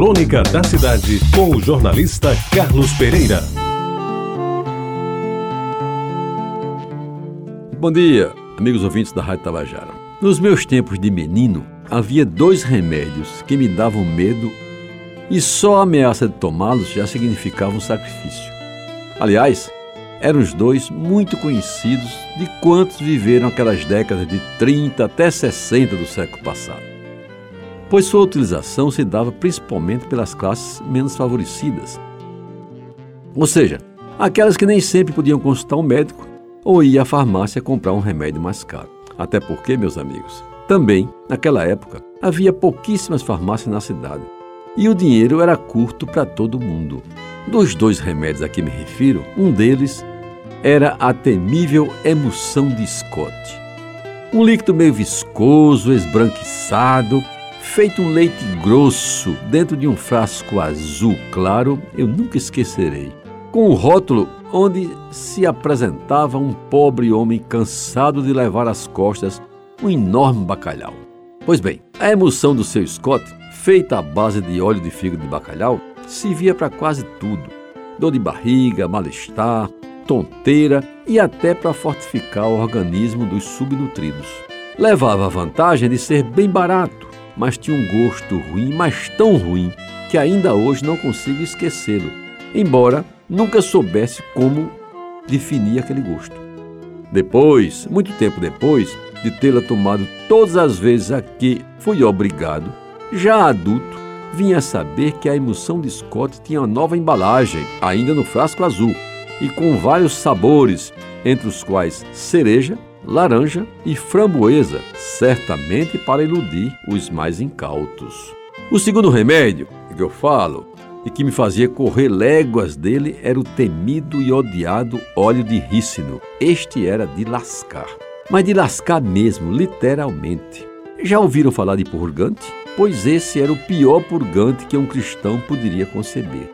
Crônica da Cidade, com o jornalista Carlos Pereira. Bom dia, amigos ouvintes da Rádio Tabajara. Nos meus tempos de menino, havia dois remédios que me davam medo e só a ameaça de tomá-los já significava um sacrifício. Aliás, eram os dois muito conhecidos de quantos viveram aquelas décadas de 30 até 60 do século passado. Pois sua utilização se dava principalmente pelas classes menos favorecidas. Ou seja, aquelas que nem sempre podiam consultar um médico ou ir à farmácia comprar um remédio mais caro. Até porque, meus amigos, também, naquela época, havia pouquíssimas farmácias na cidade e o dinheiro era curto para todo mundo. Dos dois remédios a que me refiro, um deles era a temível emulsão de Scott. Um líquido meio viscoso, esbranquiçado, feito um leite grosso dentro de um frasco azul claro, eu nunca esquecerei. Com um rótulo onde se apresentava um pobre homem cansado de levar às costas um enorme bacalhau. Pois bem, a emulsão do seu Scott, feita à base de óleo de fígado de bacalhau, servia para quase tudo: dor de barriga, mal-estar, tonteira e até para fortificar o organismo dos subnutridos. Levava a vantagem de ser bem barato, mas tinha um gosto ruim, mas tão ruim, que ainda hoje não consigo esquecê-lo, embora nunca soubesse como definir aquele gosto. Depois, muito tempo depois de tê-la tomado todas as vezes a que fui obrigado, já adulto, vinha a saber que a emulsão de Scott tinha uma nova embalagem, ainda no frasco azul, e com vários sabores, entre os quais cereja, laranja e framboesa, certamente para iludir os mais incautos. O segundo remédio que eu falo e que me fazia correr léguas dele era o temido e odiado óleo de rícino. Este era de lascar, mas de lascar mesmo, literalmente. Já ouviram falar de purgante? Pois esse era o pior purgante que um cristão poderia conceber.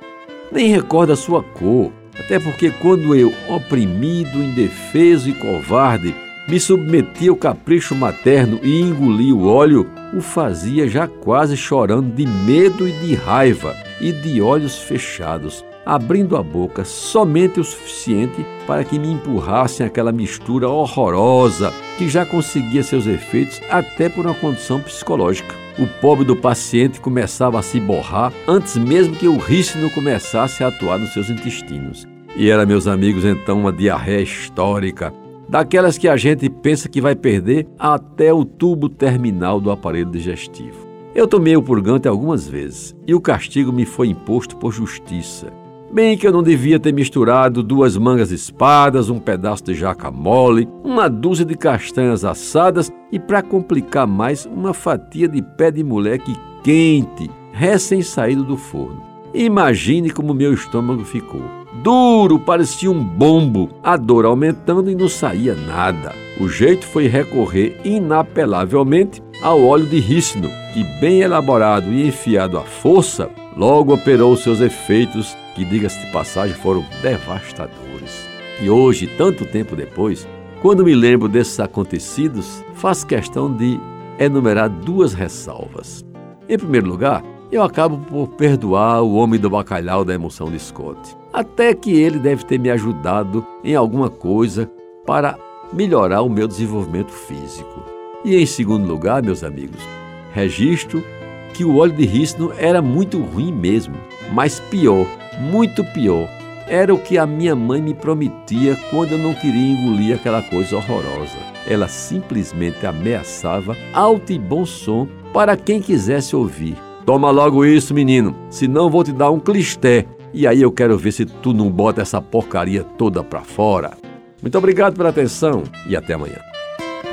Nem recorda a sua cor, até porque quando eu, oprimido, indefeso e covarde, me submeti ao capricho materno e engoli o óleo, o fazia já quase chorando de medo e de raiva e de olhos fechados, abrindo a boca somente o suficiente para que me empurrassem aquela mistura horrorosa que já conseguia seus efeitos até por uma condição psicológica. O pobre do paciente começava a se borrar antes mesmo que o rícino começasse a atuar nos seus intestinos. E era, meus amigos, então uma diarreia histórica, daquelas que a gente pensa que vai perder até o tubo terminal do aparelho digestivo. Eu tomei o purgante algumas vezes e o castigo me foi imposto por justiça. Bem que eu não devia ter misturado duas mangas espadas, um pedaço de jaca mole, uma dúzia de castanhas assadas e, para complicar mais, uma fatia de pé de moleque quente, recém-saído do forno. Imagine como meu estômago ficou. Duro, parecia um bombo, a dor aumentando e não saía nada. O jeito foi recorrer inapelavelmente ao óleo de rícino, que, bem elaborado e enfiado à força, logo operou seus efeitos, que, diga-se de passagem, foram devastadores. E hoje, tanto tempo depois, quando me lembro desses acontecidos, faço questão de enumerar duas ressalvas. Em primeiro lugar, eu acabo por perdoar o homem do bacalhau da emoção de Scott. Até que ele deve ter me ajudado em alguma coisa para melhorar o meu desenvolvimento físico. E em segundo lugar, meus amigos, registro que o óleo de rícino era muito ruim mesmo, mas pior, muito pior, era o que a minha mãe me prometia quando eu não queria engolir aquela coisa horrorosa. Ela simplesmente ameaçava alto e bom som para quem quisesse ouvir. Toma logo isso, menino, senão vou te dar um clisté. E aí eu quero ver se tu não bota essa porcaria toda pra fora. Muito obrigado pela atenção e até amanhã.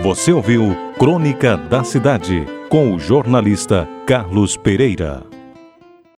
Você ouviu Crônica da Cidade com o jornalista Carlos Pereira.